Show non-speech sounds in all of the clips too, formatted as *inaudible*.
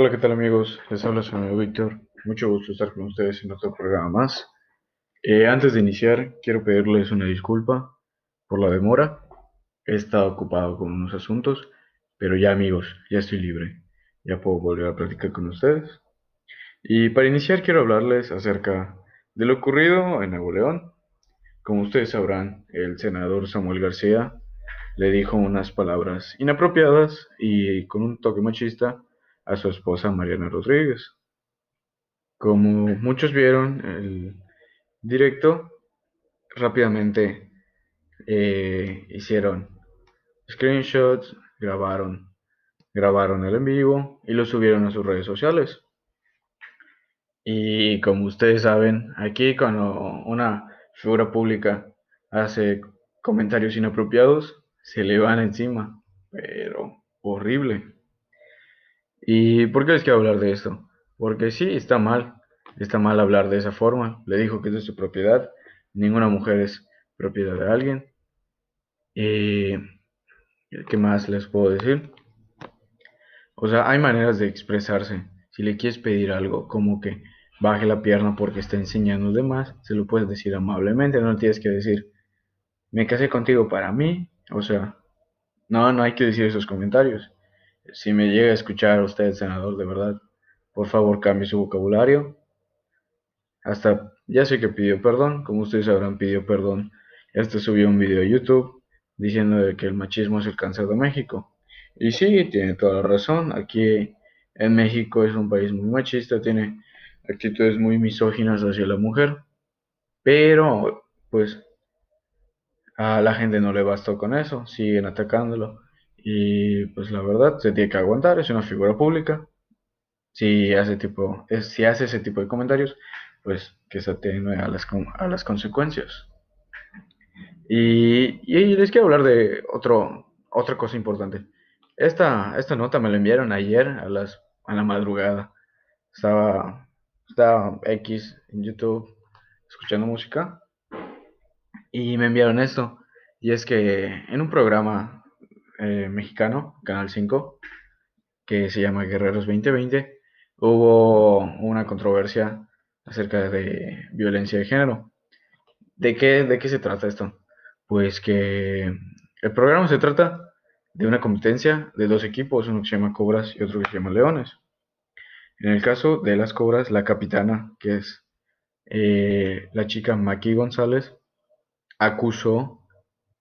Hola, ¿qué tal amigos? Les habla su amigo Víctor. Mucho gusto estar con ustedes en otro programa más. Eh, antes de iniciar, quiero pedirles una disculpa por la demora. He estado ocupado con unos asuntos, pero ya amigos, ya estoy libre. Ya puedo volver a platicar con ustedes. Y para iniciar quiero hablarles acerca de lo ocurrido en Nuevo León. Como ustedes sabrán, el senador Samuel García le dijo unas palabras inapropiadas y con un toque machista a su esposa Mariana Rodríguez. Como muchos vieron el directo, rápidamente eh, hicieron screenshots, grabaron, grabaron el en vivo y lo subieron a sus redes sociales. Y como ustedes saben, aquí cuando una figura pública hace comentarios inapropiados, se le van encima, pero horrible. ¿Y por qué les quiero hablar de esto? Porque sí, está mal, está mal hablar de esa forma. Le dijo que es de su propiedad, ninguna mujer es propiedad de alguien. ¿Y qué más les puedo decir? O sea, hay maneras de expresarse. Si le quieres pedir algo, como que baje la pierna porque está enseñando de más, se lo puedes decir amablemente, no tienes que decir, me casé contigo para mí. O sea, no, no hay que decir esos comentarios. Si me llega a escuchar usted, senador, de verdad, por favor cambie su vocabulario. Hasta ya sé que pidió perdón, como ustedes sabrán, pidió perdón. Este subió un video a YouTube diciendo de que el machismo es el cáncer de México. Y sí, tiene toda la razón. Aquí en México es un país muy machista, tiene actitudes muy misóginas hacia la mujer. Pero, pues, a la gente no le bastó con eso, siguen atacándolo. Y pues la verdad se tiene que aguantar, es una figura pública. Si hace, tipo, si hace ese tipo de comentarios, pues que se atenue a las, a las consecuencias. Y, y, les quiero hablar de otro, otra cosa importante. Esta, esta nota me la enviaron ayer a, las, a la madrugada. Estaba, estaba X en YouTube escuchando música y me enviaron esto. Y es que en un programa eh, mexicano, Canal 5, que se llama Guerreros 2020, hubo una controversia acerca de violencia de género. ¿De qué, ¿De qué se trata esto? Pues que el programa se trata de una competencia de dos equipos, uno que se llama Cobras y otro que se llama Leones. En el caso de las Cobras, la capitana, que es eh, la chica Maki González, acusó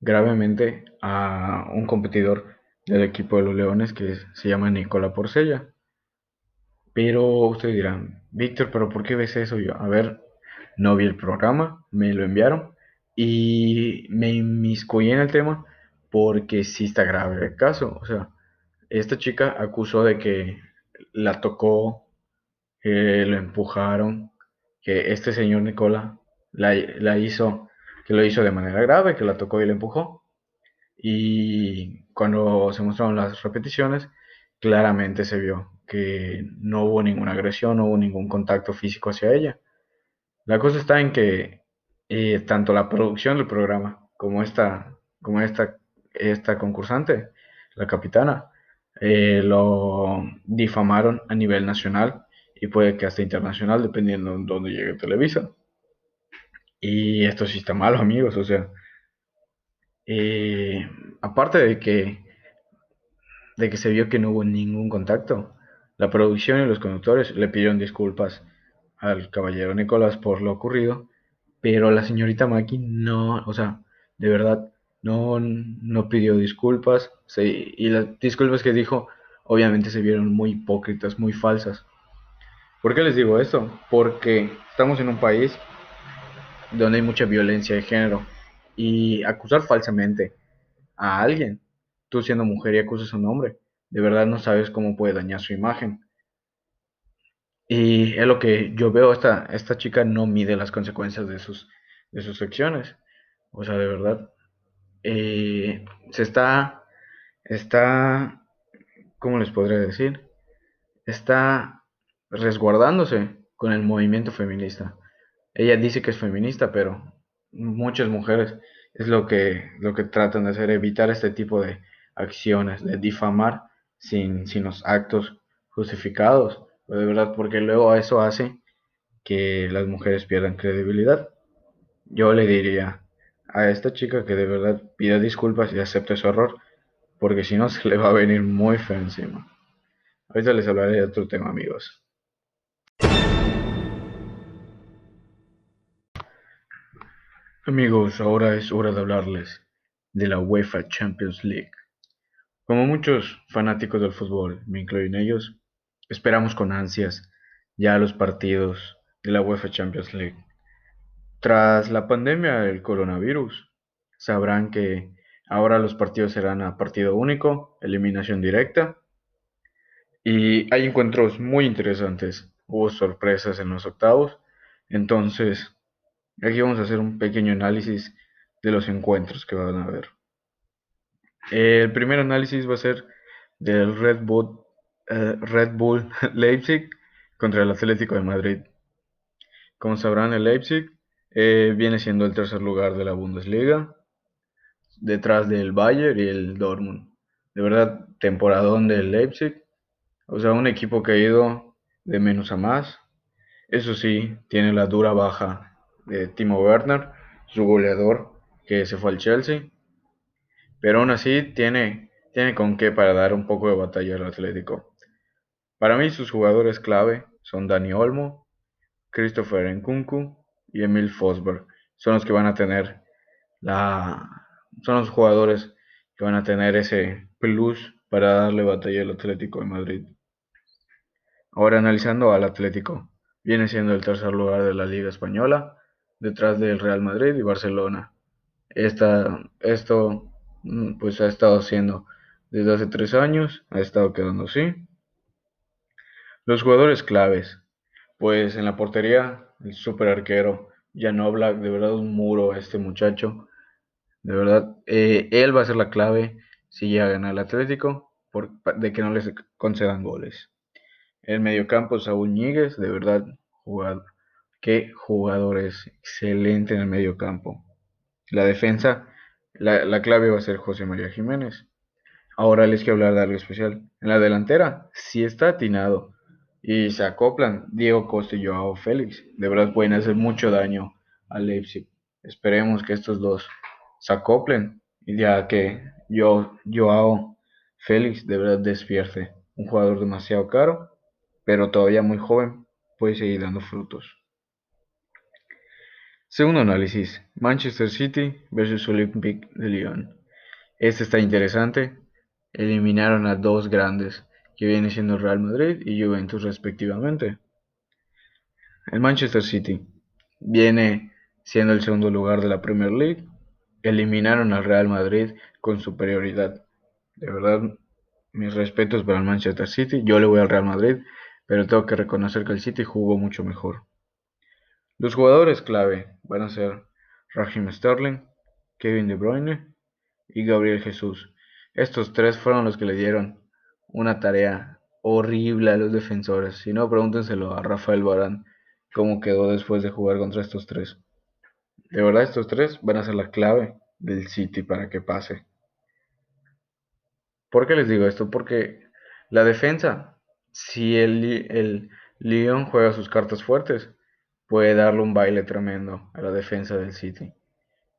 gravemente a un competidor del equipo de los Leones que se llama Nicola Porcella. Pero ustedes dirán, Víctor, ¿pero por qué ves eso? Yo, a ver, no vi el programa, me lo enviaron y me inmiscuí en el tema porque sí está grave el caso. O sea, esta chica acusó de que la tocó, que lo empujaron, que este señor Nicola la, la hizo que lo hizo de manera grave, que la tocó y la empujó. Y cuando se mostraron las repeticiones, claramente se vio que no hubo ninguna agresión, no hubo ningún contacto físico hacia ella. La cosa está en que eh, tanto la producción del programa como esta, como esta, esta concursante, la capitana, eh, lo difamaron a nivel nacional y puede que hasta internacional, dependiendo de dónde llegue Televisa. Y esto sí está malo, amigos. O sea, eh, aparte de que, de que se vio que no hubo ningún contacto, la producción y los conductores le pidieron disculpas al caballero Nicolás por lo ocurrido, pero la señorita Maki no, o sea, de verdad, no, no pidió disculpas, y las disculpas que dijo obviamente se vieron muy hipócritas, muy falsas. ¿Por qué les digo esto? Porque estamos en un país donde hay mucha violencia de género. Y acusar falsamente a alguien, tú siendo mujer y acusas a un hombre, de verdad no sabes cómo puede dañar su imagen. Y es lo que yo veo, esta, esta chica no mide las consecuencias de sus, de sus acciones. O sea, de verdad. Eh, se está, está, ¿cómo les podría decir? Está resguardándose con el movimiento feminista ella dice que es feminista, pero muchas mujeres es lo que, lo que tratan de hacer, evitar este tipo de acciones, de difamar sin, sin los actos justificados, de verdad, porque luego eso hace que las mujeres pierdan credibilidad. Yo le diría a esta chica que de verdad pida disculpas y acepte su error, porque si no *laughs* se le va a venir muy feo encima. Ahorita les hablaré de otro tema, amigos. Amigos, ahora es hora de hablarles de la UEFA Champions League. Como muchos fanáticos del fútbol, me incluyo en ellos, esperamos con ansias ya los partidos de la UEFA Champions League. Tras la pandemia del coronavirus, sabrán que ahora los partidos serán a partido único, eliminación directa, y hay encuentros muy interesantes. Hubo sorpresas en los octavos, entonces Aquí vamos a hacer un pequeño análisis de los encuentros que van a haber. El primer análisis va a ser del Red Bull, eh, *laughs* Bull Leipzig contra el Atlético de Madrid. Como sabrán, el Leipzig eh, viene siendo el tercer lugar de la Bundesliga, detrás del Bayern y el Dortmund. De verdad, temporadón del Leipzig. O sea, un equipo que ha ido de menos a más. Eso sí, tiene la dura baja de Timo Werner, su goleador que se fue al Chelsea. Pero aún así tiene, tiene con qué para dar un poco de batalla al Atlético. Para mí sus jugadores clave son Dani Olmo, Christopher Nkunku y Emil Fosberg. Son los que van a tener la son los jugadores que van a tener ese plus para darle batalla al Atlético de Madrid. Ahora analizando al Atlético, viene siendo el tercer lugar de la Liga Española detrás del Real Madrid y Barcelona. esto mm, pues ha estado haciendo desde hace tres años, ha estado quedando así. Los jugadores claves, pues en la portería, el super arquero, ya no habla de verdad un muro este muchacho. De verdad, eh, él va a ser la clave si llega a ganar el Atlético, por, de que no les concedan goles. El mediocampo, Saúl Ñíguez, de verdad, jugador Qué jugador es excelente en el medio campo. La defensa, la, clave va a ser José María Jiménez. Ahora les quiero hablar de algo especial. En la delantera, si está atinado y se acoplan Diego Costa y Joao Félix. De verdad pueden hacer mucho daño al Leipzig. Esperemos que estos dos se acoplen ya que Joao Félix de verdad despierte. Un jugador demasiado caro, pero todavía muy joven, puede seguir dando frutos. Segundo análisis, Manchester City versus Olympique de Lyon. Este está interesante. Eliminaron a dos grandes, que vienen siendo Real Madrid y Juventus respectivamente. El Manchester City viene siendo el segundo lugar de la Premier League. Eliminaron al Real Madrid con superioridad. De verdad, mis respetos para el Manchester City. Yo le voy al Real Madrid, pero tengo que reconocer que el City jugó mucho mejor. Los jugadores clave van a ser Raheem Sterling, Kevin De Bruyne y Gabriel Jesús. Estos tres fueron los que le dieron una tarea horrible a los defensores. Si no, pregúntenselo a Rafael Barán cómo quedó después de jugar contra estos tres. De verdad, estos tres van a ser la clave del City para que pase. ¿Por qué les digo esto? Porque la defensa, si el, el Lyon juega sus cartas fuertes, puede darle un baile tremendo a la defensa del City.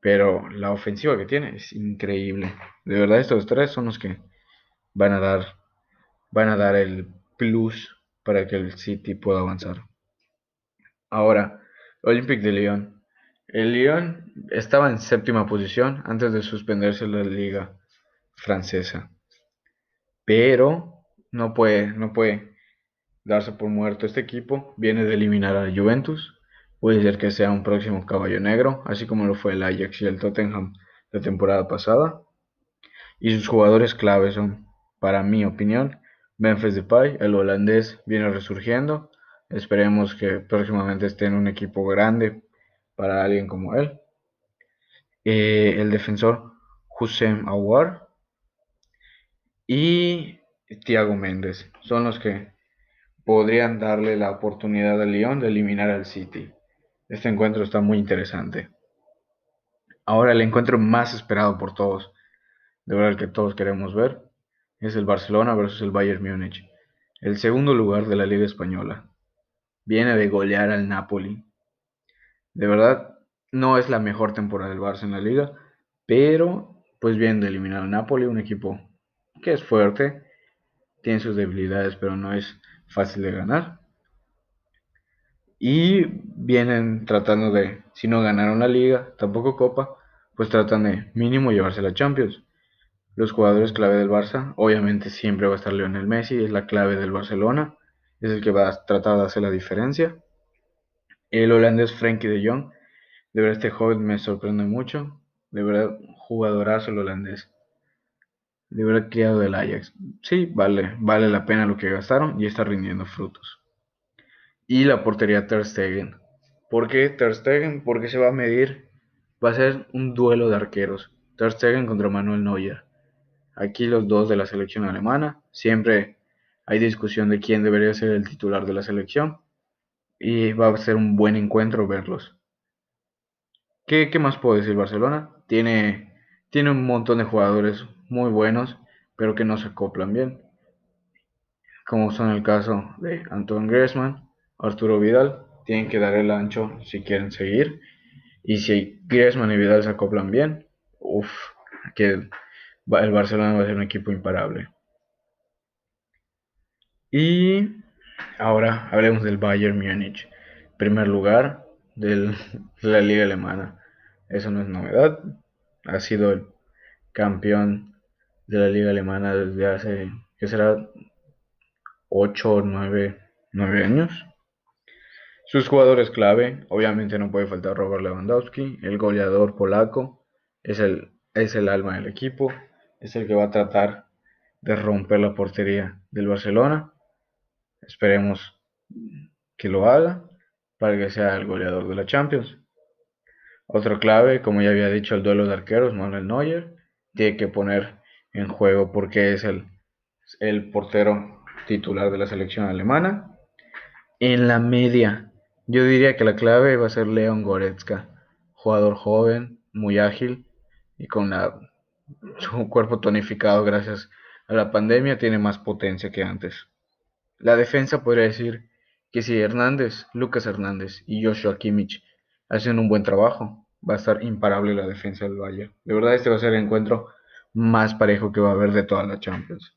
Pero la ofensiva que tiene es increíble. De verdad, estos tres son los que van a dar, van a dar el plus para que el City pueda avanzar. Ahora, Olympique de Lyon. El Lyon estaba en séptima posición antes de suspenderse la liga francesa. Pero no puede, no puede darse por muerto este equipo. Viene de eliminar a Juventus. Puede ser que sea un próximo caballo negro, así como lo fue el Ajax y el Tottenham la temporada pasada. Y sus jugadores claves son, para mi opinión, Memphis Depay, el holandés, viene resurgiendo. Esperemos que próximamente esté en un equipo grande para alguien como él. Eh, el defensor Hussein Awar y Thiago Méndez son los que podrían darle la oportunidad al Lyon de eliminar al City. Este encuentro está muy interesante. Ahora el encuentro más esperado por todos, de verdad que todos queremos ver, es el Barcelona versus el Bayern Múnich. el segundo lugar de la Liga Española. Viene de golear al Napoli. De verdad, no es la mejor temporada del Barça en la liga, pero pues viene de eliminar al Napoli, un equipo que es fuerte, tiene sus debilidades, pero no es fácil de ganar. Y vienen tratando de, si no ganaron la liga, tampoco copa, pues tratan de mínimo llevarse la Champions. Los jugadores clave del Barça, obviamente siempre va a estar Lionel Messi, es la clave del Barcelona, es el que va a tratar de hacer la diferencia. El holandés Frenkie de Jong, de verdad este joven me sorprende mucho, de verdad jugadorazo el holandés. De verdad criado del Ajax. Sí, vale, vale la pena lo que gastaron y está rindiendo frutos. Y la portería Ter Stegen. ¿Por qué Ter Stegen? Porque se va a medir, va a ser un duelo de arqueros. Ter Stegen contra Manuel Neuer. Aquí los dos de la selección alemana. Siempre hay discusión de quién debería ser el titular de la selección. Y va a ser un buen encuentro verlos. ¿Qué, qué más puedo decir Barcelona? Tiene, tiene un montón de jugadores muy buenos, pero que no se acoplan bien. Como son el caso de Antoine Griezmann, Arturo Vidal, tienen que dar el ancho si quieren seguir. Y si Griezmann y Vidal se acoplan bien, uff, que el Barcelona va a ser un equipo imparable. Y ahora hablemos del Bayern Múnich. Primer lugar de la liga alemana. Eso no es novedad. Ha sido el campeón de la liga alemana desde hace, ¿qué será? 8 o 9 años. Sus jugadores clave, obviamente no puede faltar Robert Lewandowski, el goleador polaco, es el, es el alma del equipo, es el que va a tratar de romper la portería del Barcelona. Esperemos que lo haga para que sea el goleador de la Champions. Otro clave, como ya había dicho, el duelo de arqueros, Manuel Neuer, tiene que poner en juego porque es el, el portero titular de la selección alemana. En la media, yo diría que la clave va a ser Leon Goretzka, jugador joven, muy ágil y con su cuerpo tonificado gracias a la pandemia tiene más potencia que antes. La defensa podría decir que si Hernández, Lucas Hernández y Joshua Kimmich hacen un buen trabajo, va a estar imparable la defensa del Valle. De verdad este va a ser el encuentro más parejo que va a haber de toda la Champions.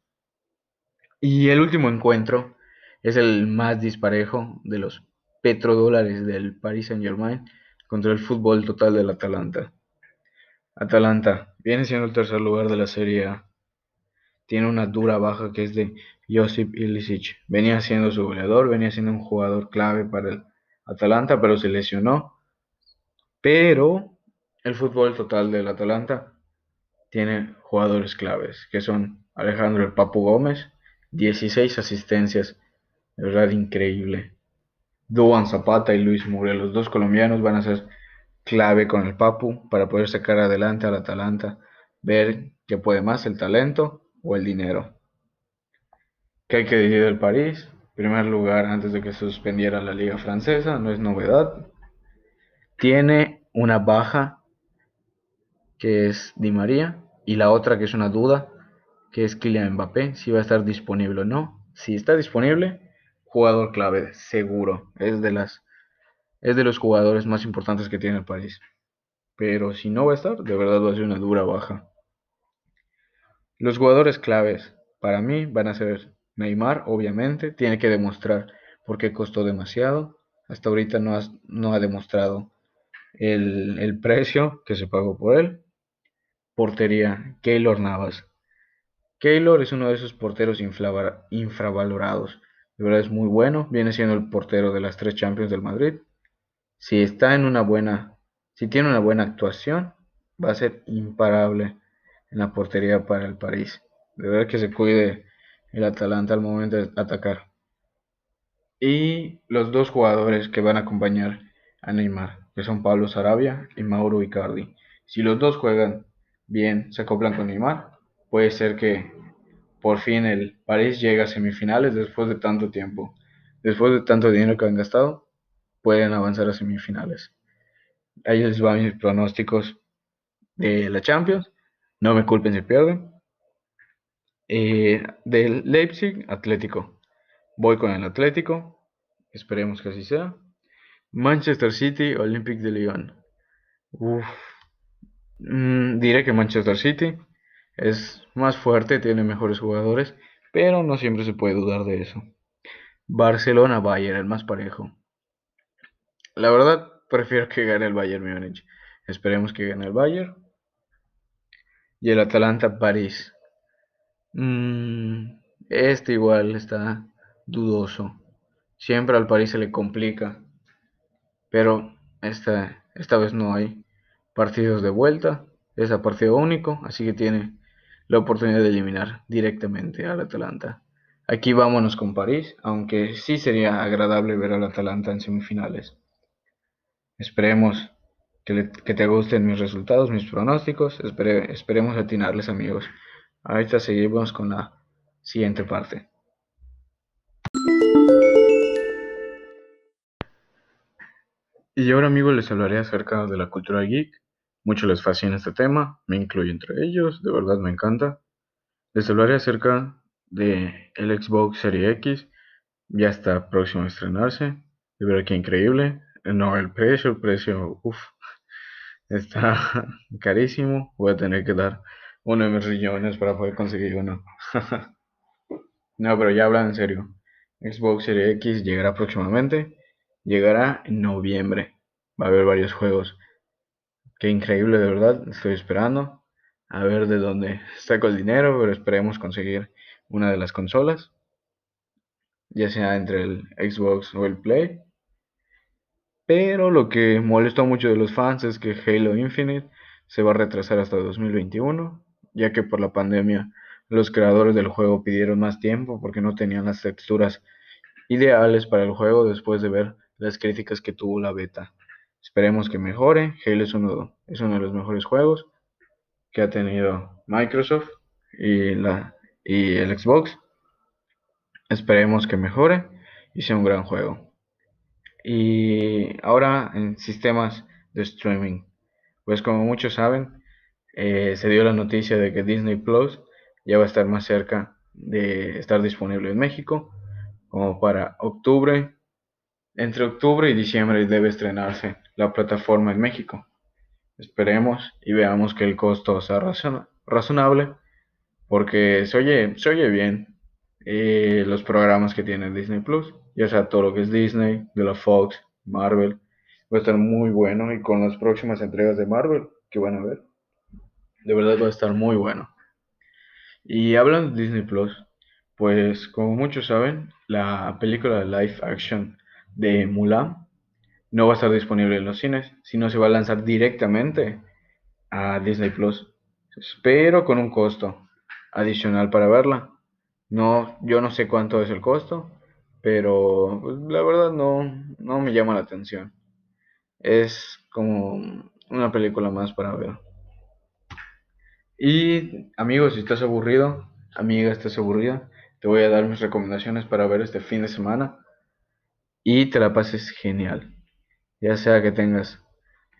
Y el último encuentro es el más disparejo de los petrodólares del Paris Saint-Germain contra el fútbol total del Atalanta. Atalanta viene siendo el tercer lugar de la Serie A. Tiene una dura baja que es de Josip Ilicic. Venía siendo su goleador, venía siendo un jugador clave para el Atalanta, pero se lesionó. Pero el fútbol total del Atalanta tiene jugadores claves, que son Alejandro el Papu Gómez, 16 asistencias, de verdad increíble. Duan Zapata y Luis Muriel, los dos colombianos, van a ser clave con el Papu para poder sacar adelante al Atalanta, ver qué puede más, el talento o el dinero. ¿Qué hay que decir del París? primer lugar, antes de que se suspendiera la liga francesa, no es novedad. Tiene una baja que es Di María y la otra que es una duda que es Kylian Mbappé, si va a estar disponible o no. Si está disponible, jugador clave, seguro. Es de las es de los jugadores más importantes que tiene el país. Pero si no va a estar, de verdad va a ser una dura baja. Los jugadores claves para mí van a ser Neymar, obviamente, tiene que demostrar por qué costó demasiado. Hasta ahorita no, no ha demostrado el, el, precio que se pagó por él. Portería, Keylor Navas. Keylor es uno de esos porteros infravalorados de verdad es muy bueno. Viene siendo el portero de las tres Champions del Madrid. Si está en una buena, si tiene una buena actuación, va a ser imparable en la portería para el París. De verdad que se cuide el Atalanta al momento de atacar. Y los dos jugadores que van a acompañar a Neymar, que son Pablo Sarabia y Mauro Icardi. Si los dos juegan bien, se acoplan con Neymar, puede ser que por fin el París llega a semifinales después de tanto tiempo. Después de tanto dinero que han gastado, pueden avanzar a semifinales. Ahí les van mis pronósticos de la Champions. No me culpen si pierden. Eh, del Leipzig Atlético. Voy con el Atlético. Esperemos que así sea. Manchester City, Olympic de Lyon. Uf. Mm, diré que Manchester City es más fuerte, tiene mejores jugadores, pero no siempre se puede dudar de eso. Barcelona, Bayern, el más parejo. La verdad, prefiero que gane el Bayern Múnich. Esperemos que gane el Bayern. Y el Atalanta, París. Mm, este igual está dudoso. Siempre al París se le complica. Pero esta, esta vez no hay partidos de vuelta. Es a partido único. Así que tiene la oportunidad de eliminar directamente al Atalanta. Aquí vámonos con París, aunque sí sería agradable ver al Atalanta en semifinales. Esperemos que, te gusten mis resultados, mis pronósticos. esperemos atinarles amigos. Ahorita seguimos con la siguiente parte. Y ahora amigos les hablaré acerca de la cultura geek Mucho les fascina este tema, me incluyo entre ellos, de verdad me encanta. Les hablaré acerca de el Xbox Series X, ya está próximo a estrenarse, de verdad que increíble. No, el precio, el precio, uff, *laughs* está *laughs* carísimo, voy a tener que dar uno de mis riñones para poder conseguir uno. *laughs* no, pero ya hablan en serio. Xbox Series X llegará próximamente, llegará en noviembre, va a haber varios juegos. Qué increíble, de verdad. Estoy esperando a ver de dónde saco el dinero, pero esperemos conseguir una de las consolas, ya sea entre el Xbox o el Play. Pero lo que molestó mucho de los fans es que Halo Infinite se va a retrasar hasta 2021, ya que por la pandemia los creadores del juego pidieron más tiempo porque no tenían las texturas ideales para el juego después de ver las críticas que tuvo la beta. Esperemos que mejore. Halo es uno, es uno de los mejores juegos que ha tenido Microsoft y, la, y el Xbox. Esperemos que mejore y sea un gran juego. Y ahora en sistemas de streaming. Pues como muchos saben, eh, se dio la noticia de que Disney Plus ya va a estar más cerca de estar disponible en México. Como para octubre entre octubre y diciembre debe estrenarse la plataforma en México. Esperemos y veamos que el costo sea razonable, porque se oye, se oye bien eh, los programas que tiene Disney Plus, ya sea todo lo que es Disney, de la Fox, Marvel, va a estar muy bueno y con las próximas entregas de Marvel que van a ver, de verdad va a estar muy bueno. Y hablando de Disney Plus, pues como muchos saben, la película de live action de Mulan no va a estar disponible en los cines, sino se va a lanzar directamente a Disney Plus. Pero con un costo adicional para verla. No, yo no sé cuánto es el costo, pero pues, la verdad no, no me llama la atención. Es como una película más para ver. Y amigos, si estás aburrido, amiga, estás aburrida, te voy a dar mis recomendaciones para ver este fin de semana y te la pases genial. Ya sea que tengas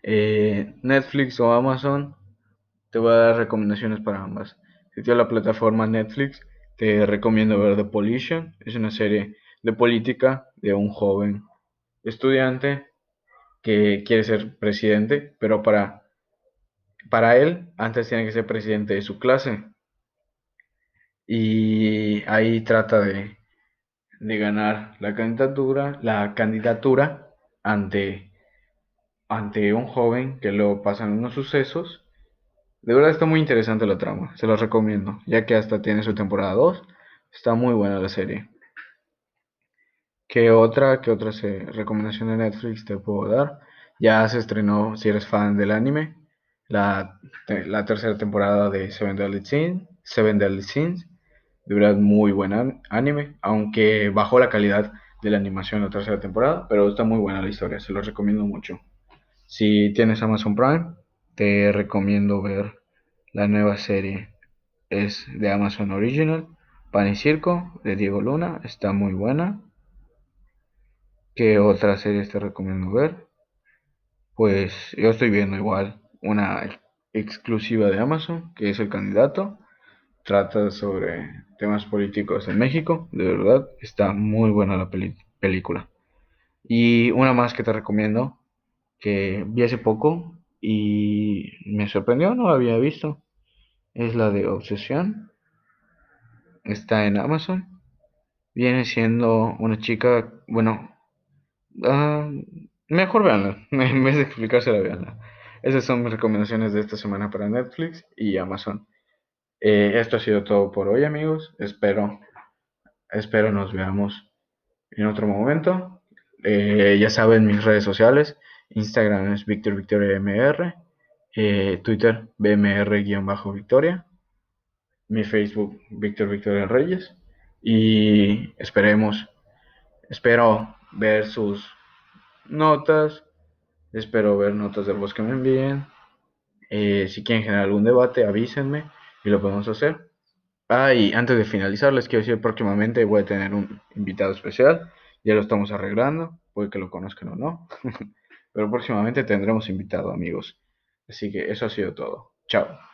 eh, Netflix o Amazon, te voy a dar recomendaciones para ambas. Si tienes la plataforma Netflix, te recomiendo ver The Polition. Es una serie de política de un joven estudiante que quiere ser presidente, pero para, para él antes tiene que ser presidente de su clase. Y ahí trata de de ganar la candidatura, la candidatura ante, ante un joven que lo pasan unos sucesos. De verdad está muy interesante la trama, se los recomiendo, ya que hasta tiene su temporada 2. Está muy buena la serie. ¿Qué otra, qué otra recomendación de Netflix te puedo dar? Ya se estrenó, si eres fan del anime, la, la tercera temporada de Seven Deadly Sins. Seven Deadly Sins de verdad muy buen anime, aunque bajó la calidad de la animación en la tercera temporada, pero está muy buena la historia, se lo recomiendo mucho. Si tienes Amazon Prime, te recomiendo ver la nueva serie. Es de Amazon Original, Pan y Circo, de Diego Luna, está muy buena. ¿Qué otra serie te recomiendo ver? Pues yo estoy viendo igual una exclusiva de Amazon, que es el candidato. Trata sobre temas políticos en México. De verdad, está muy buena la película. Y una más que te recomiendo, que vi hace poco y me sorprendió, no la había visto. Es la de Obsesión. Está en Amazon. Viene siendo una chica, bueno, uh, mejor veanla, *laughs* en vez de explicársela, veanla. Esas son mis recomendaciones de esta semana para Netflix y Amazon. Eh, esto ha sido todo por hoy, amigos. Espero, espero nos veamos en otro momento. Eh, ya saben mis redes sociales. Instagram es Victor Victoria MR. Eh, Twitter BMR-Victoria. Mi Facebook Victor Victoria Reyes. Y esperemos, espero ver sus notas. Espero ver notas de voz que me envíen. Si quieren generar algún debate, avísenme y lo podemos hacer. Ah, y antes de finalizar, les quiero decir próximamente voy a tener un invitado especial. Ya lo estamos arreglando, puede que lo conozcan o no. *laughs* Pero próximamente tendremos invitado, amigos. Así que eso ha sido todo. Chao.